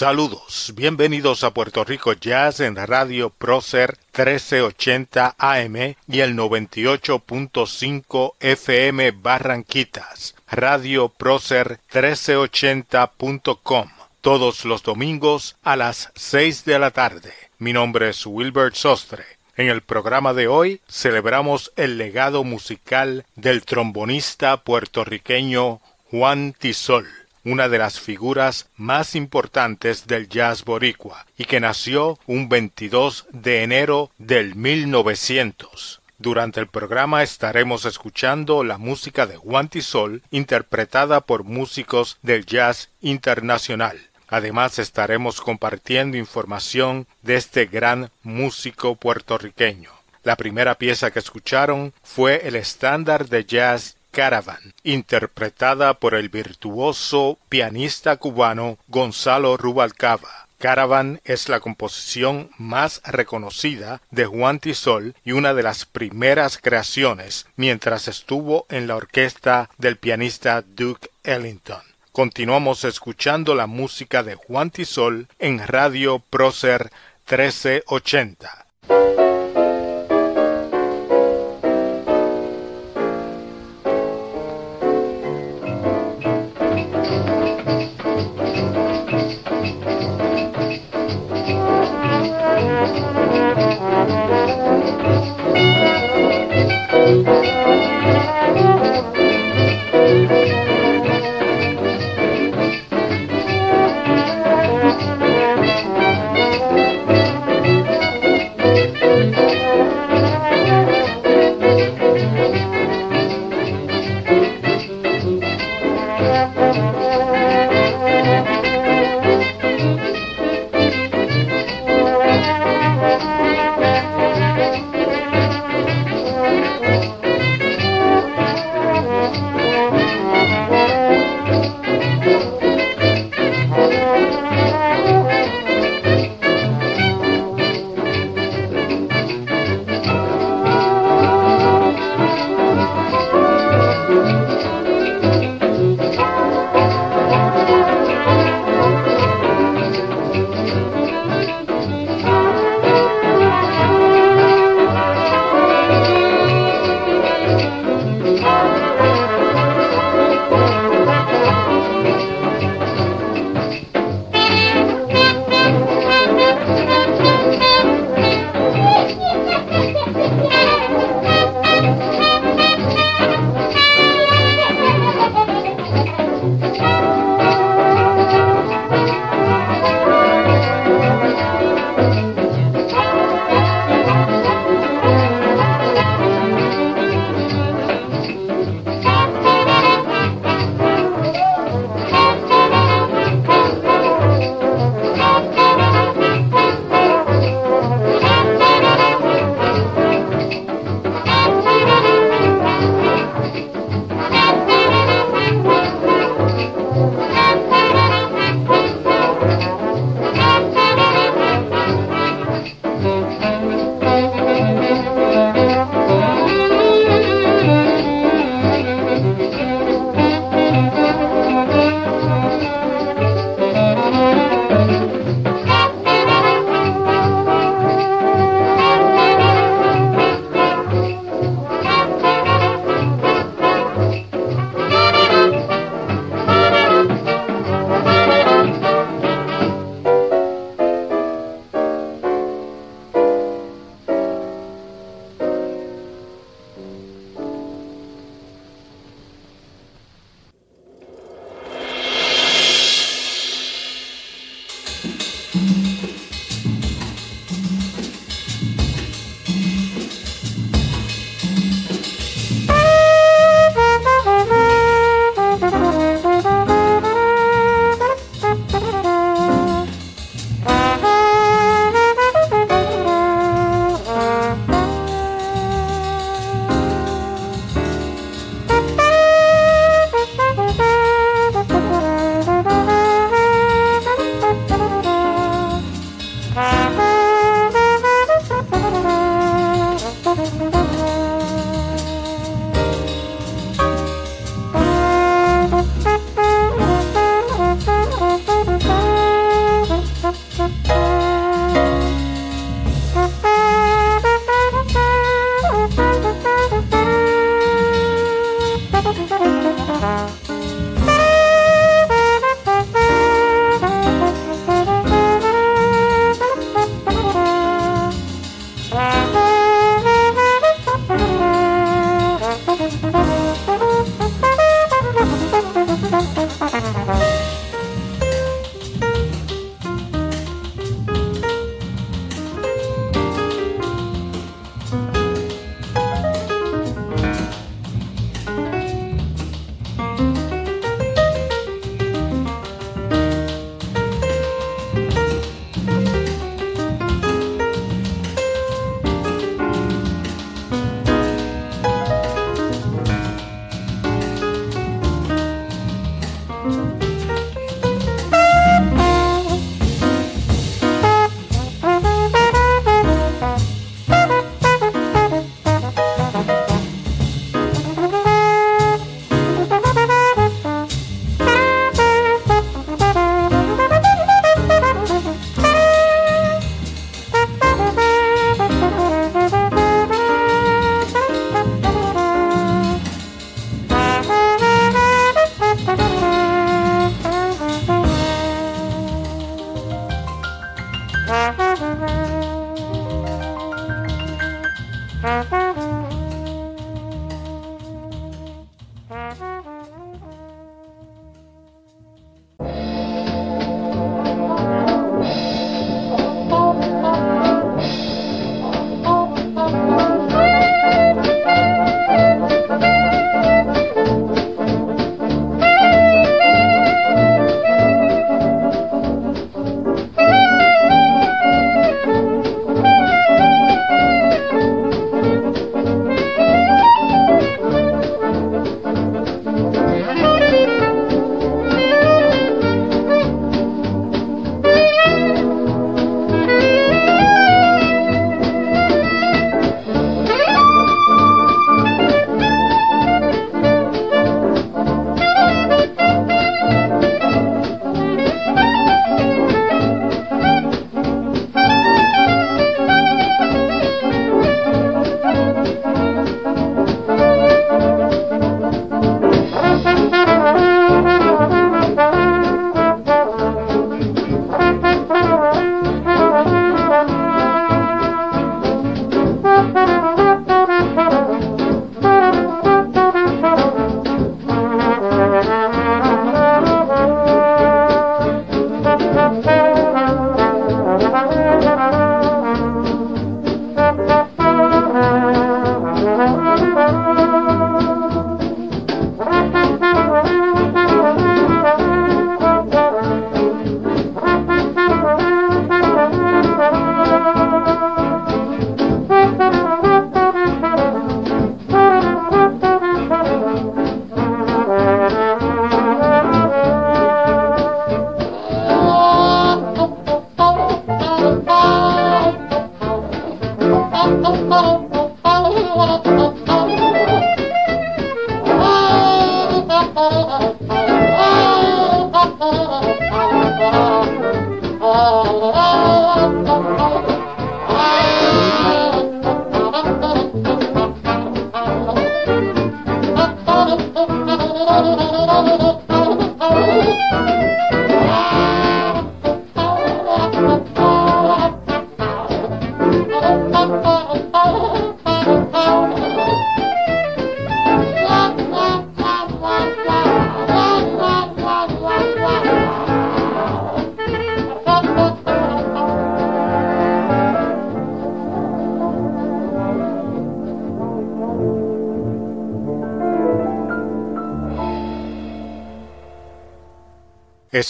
Saludos, bienvenidos a Puerto Rico Jazz en Radio Procer 1380 AM y el 98.5 FM Barranquitas, Radio Procer 1380.com, todos los domingos a las 6 de la tarde. Mi nombre es Wilbert Sostre. En el programa de hoy celebramos el legado musical del trombonista puertorriqueño Juan Tisol una de las figuras más importantes del jazz boricua y que nació un 22 de enero del 1900. Durante el programa estaremos escuchando la música de Juan Tisol interpretada por músicos del jazz internacional. Además estaremos compartiendo información de este gran músico puertorriqueño. La primera pieza que escucharon fue el estándar de jazz Caravan, interpretada por el virtuoso pianista cubano Gonzalo Rubalcaba. Caravan es la composición más reconocida de Juan Tisol y una de las primeras creaciones mientras estuvo en la orquesta del pianista Duke Ellington. Continuamos escuchando la música de Juan Tisol en Radio Prócer 1380.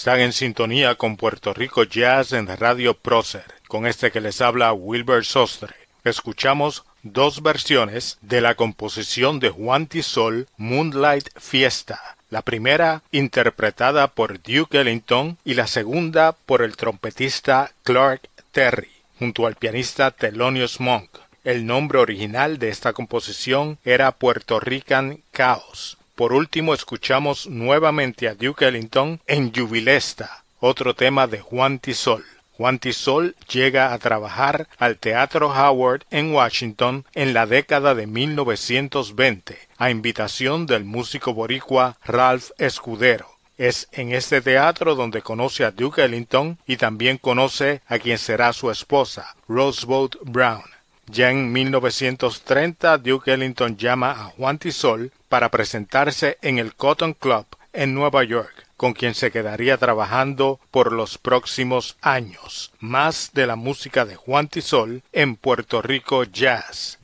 Están en sintonía con Puerto Rico Jazz en Radio Prócer, con este que les habla Wilbur Sostre. Escuchamos dos versiones de la composición de Juan Tisol Moonlight Fiesta. La primera interpretada por Duke Ellington y la segunda por el trompetista Clark Terry, junto al pianista Thelonious Monk. El nombre original de esta composición era Puerto Rican Chaos. Por último, escuchamos nuevamente a Duke Ellington en Jubilesta, otro tema de Juan Tisol. Juan Tisol llega a trabajar al Teatro Howard en Washington en la década de 1920, a invitación del músico boricua Ralph Escudero. Es en este teatro donde conoce a Duke Ellington y también conoce a quien será su esposa, Rosebud Brown. Ya en 1930, Duke Ellington llama a Juan Tisol para presentarse en el Cotton Club en Nueva York con quien se quedaría trabajando por los próximos años. Más de la música de Juan Tisol en Puerto Rico Jazz.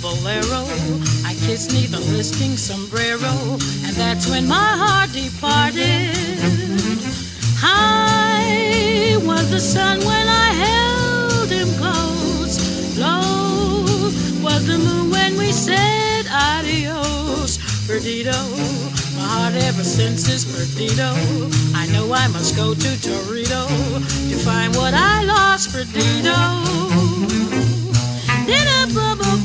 bolero. I kissed neath a listing sombrero, and that's when my heart departed. High was the sun when I held him close. Low was the moon when we said adios. Perdido, my heart ever since is Perdido. I know I must go to Torito to find what I lost, Perdido. Did a bubble,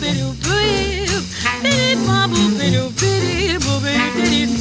live. Bitty bobble, bitty bitty, bobby, bitty.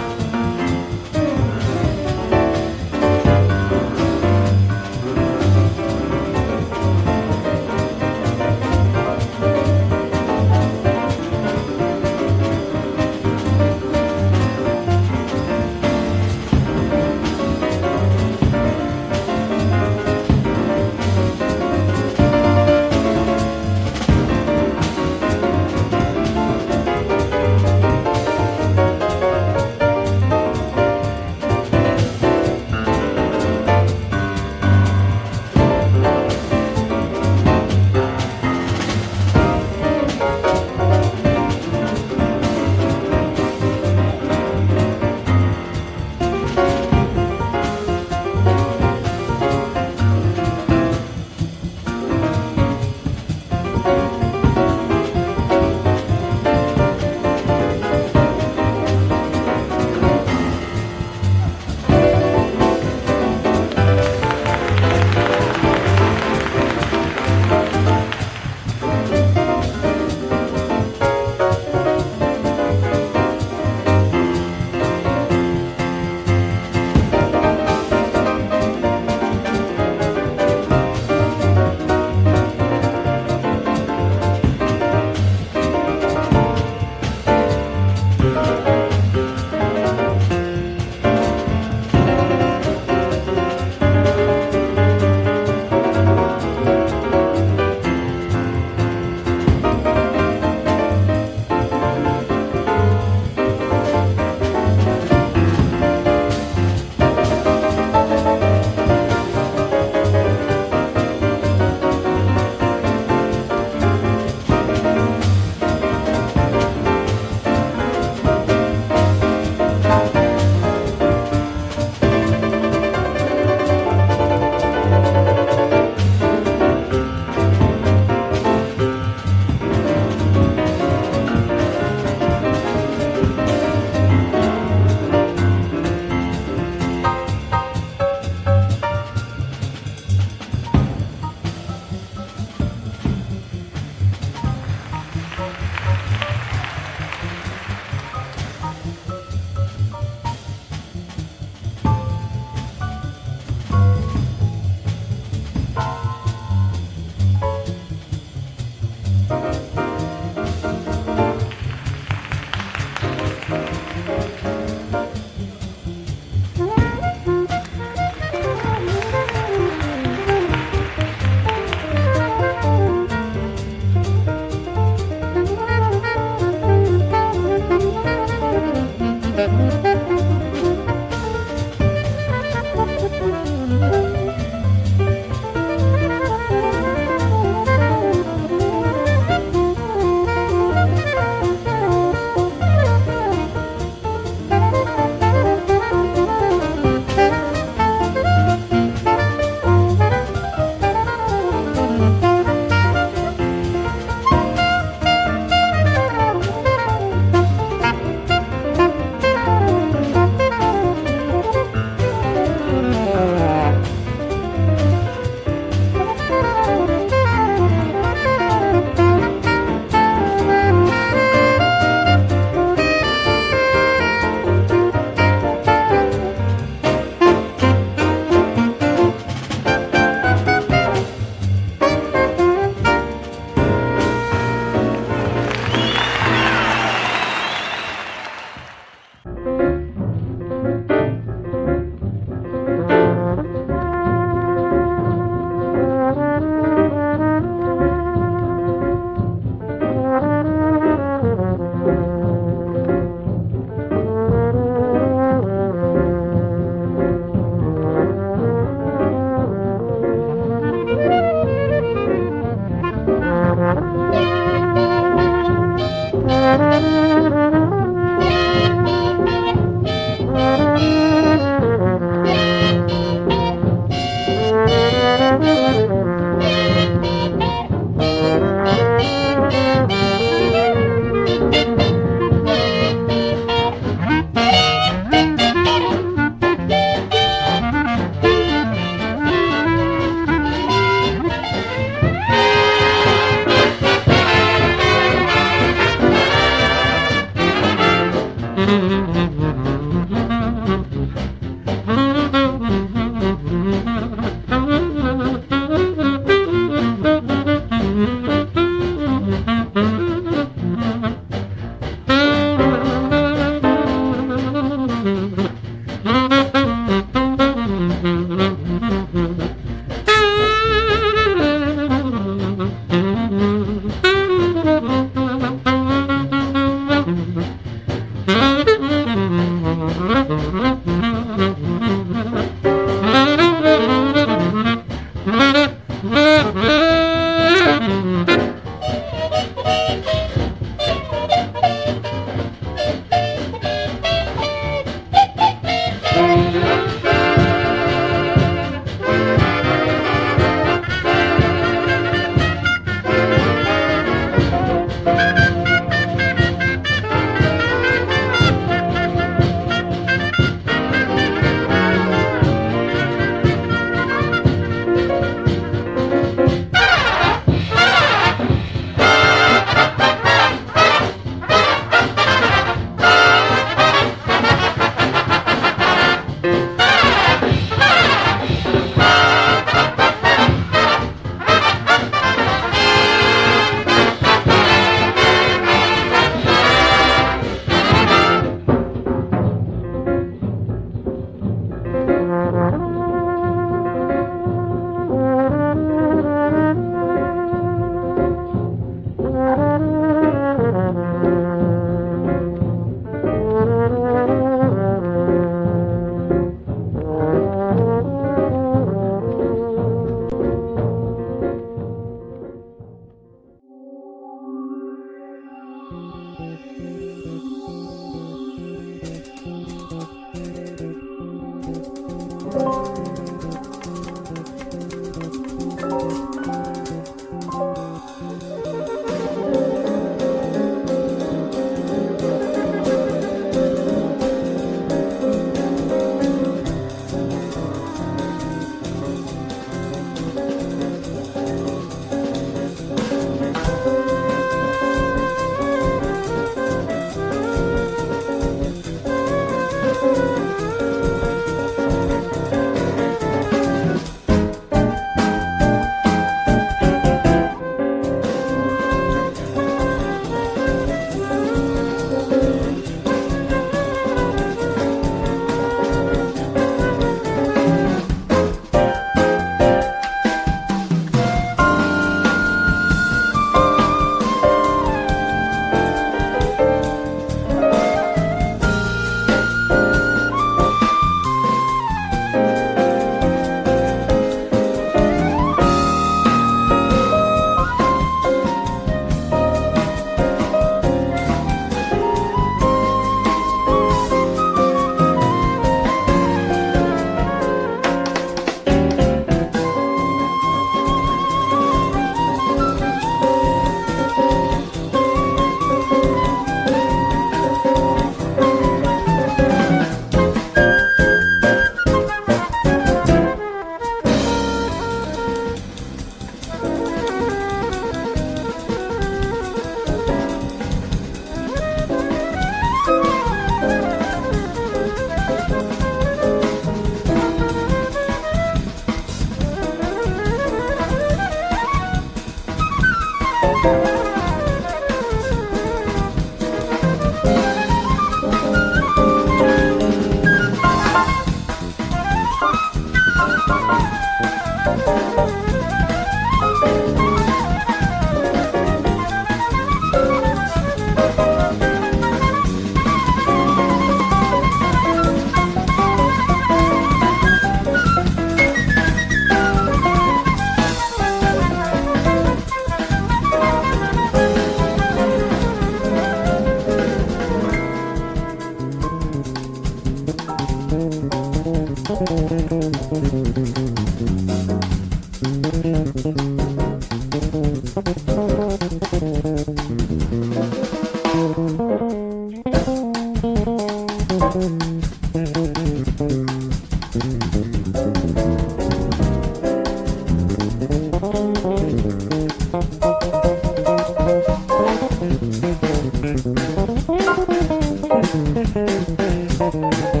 Música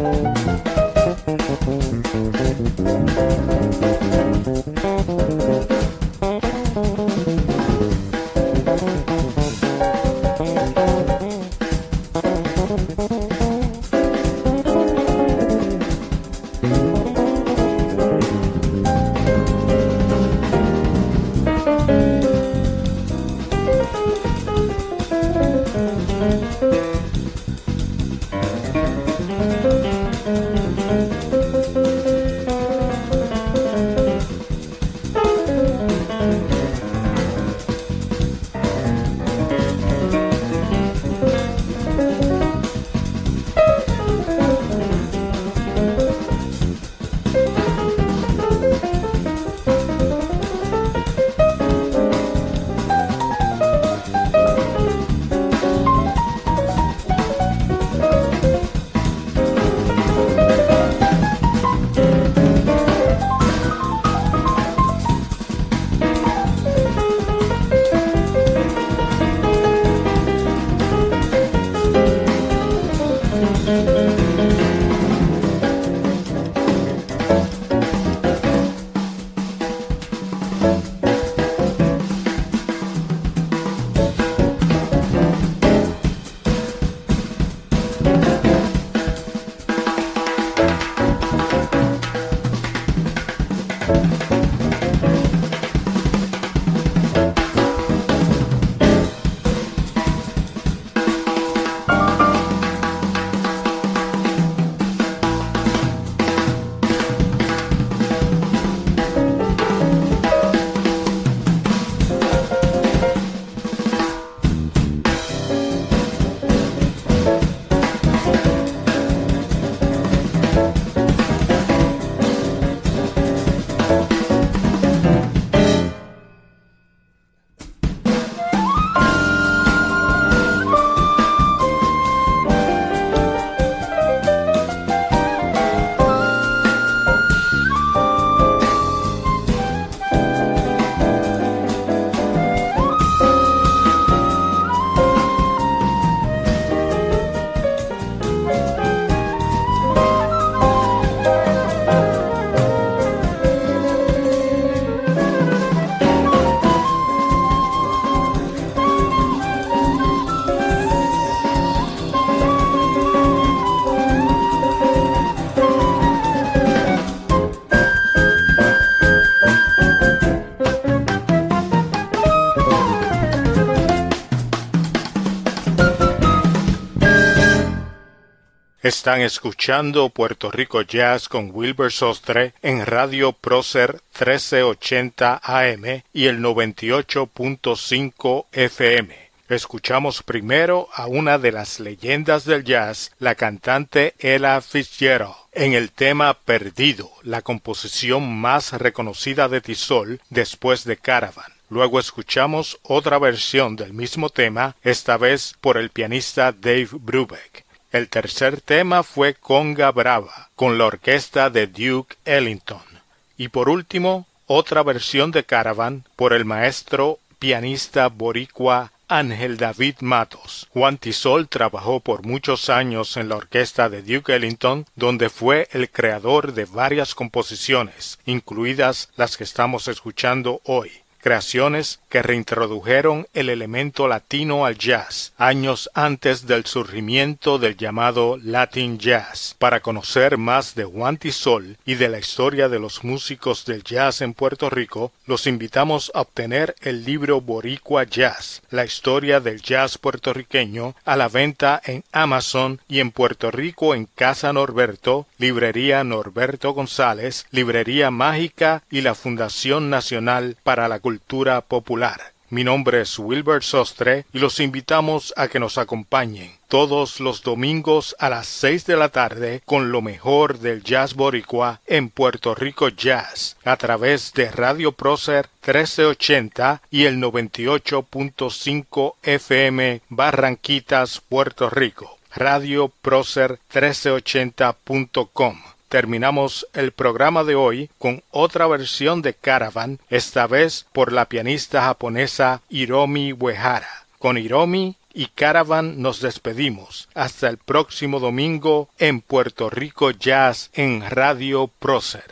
Están escuchando Puerto Rico Jazz con Wilbur Sostre en Radio Prócer 1380 AM y el 98.5 FM. Escuchamos primero a una de las leyendas del jazz, la cantante Ella Fitzgerald, en el tema Perdido, la composición más reconocida de Tisol después de Caravan. Luego escuchamos otra versión del mismo tema, esta vez por el pianista Dave Brubeck. El tercer tema fue Conga Brava, con la orquesta de Duke Ellington. Y por último, otra versión de Caravan por el maestro pianista boricua Ángel David Matos. Juan Tisol trabajó por muchos años en la orquesta de Duke Ellington, donde fue el creador de varias composiciones, incluidas las que estamos escuchando hoy creaciones que reintrodujeron el elemento latino al jazz años antes del surgimiento del llamado Latin Jazz. Para conocer más de Juan Tisol y de la historia de los músicos del jazz en Puerto Rico, los invitamos a obtener el libro Boricua Jazz, la historia del jazz puertorriqueño, a la venta en Amazon y en Puerto Rico en Casa Norberto, Librería Norberto González, Librería Mágica y la Fundación Nacional para la Cultura popular. Mi nombre es Wilbert Sostre y los invitamos a que nos acompañen todos los domingos a las seis de la tarde con lo mejor del jazz boricua en Puerto Rico Jazz a través de Radio Prócer 1380 y el 98.5 FM Barranquitas, Puerto Rico. Radio Prócer 1380.com terminamos el programa de hoy con otra versión de Caravan, esta vez por la pianista japonesa Hiromi Uehara. Con Hiromi y Caravan nos despedimos. Hasta el próximo domingo en Puerto Rico Jazz en Radio Prócer.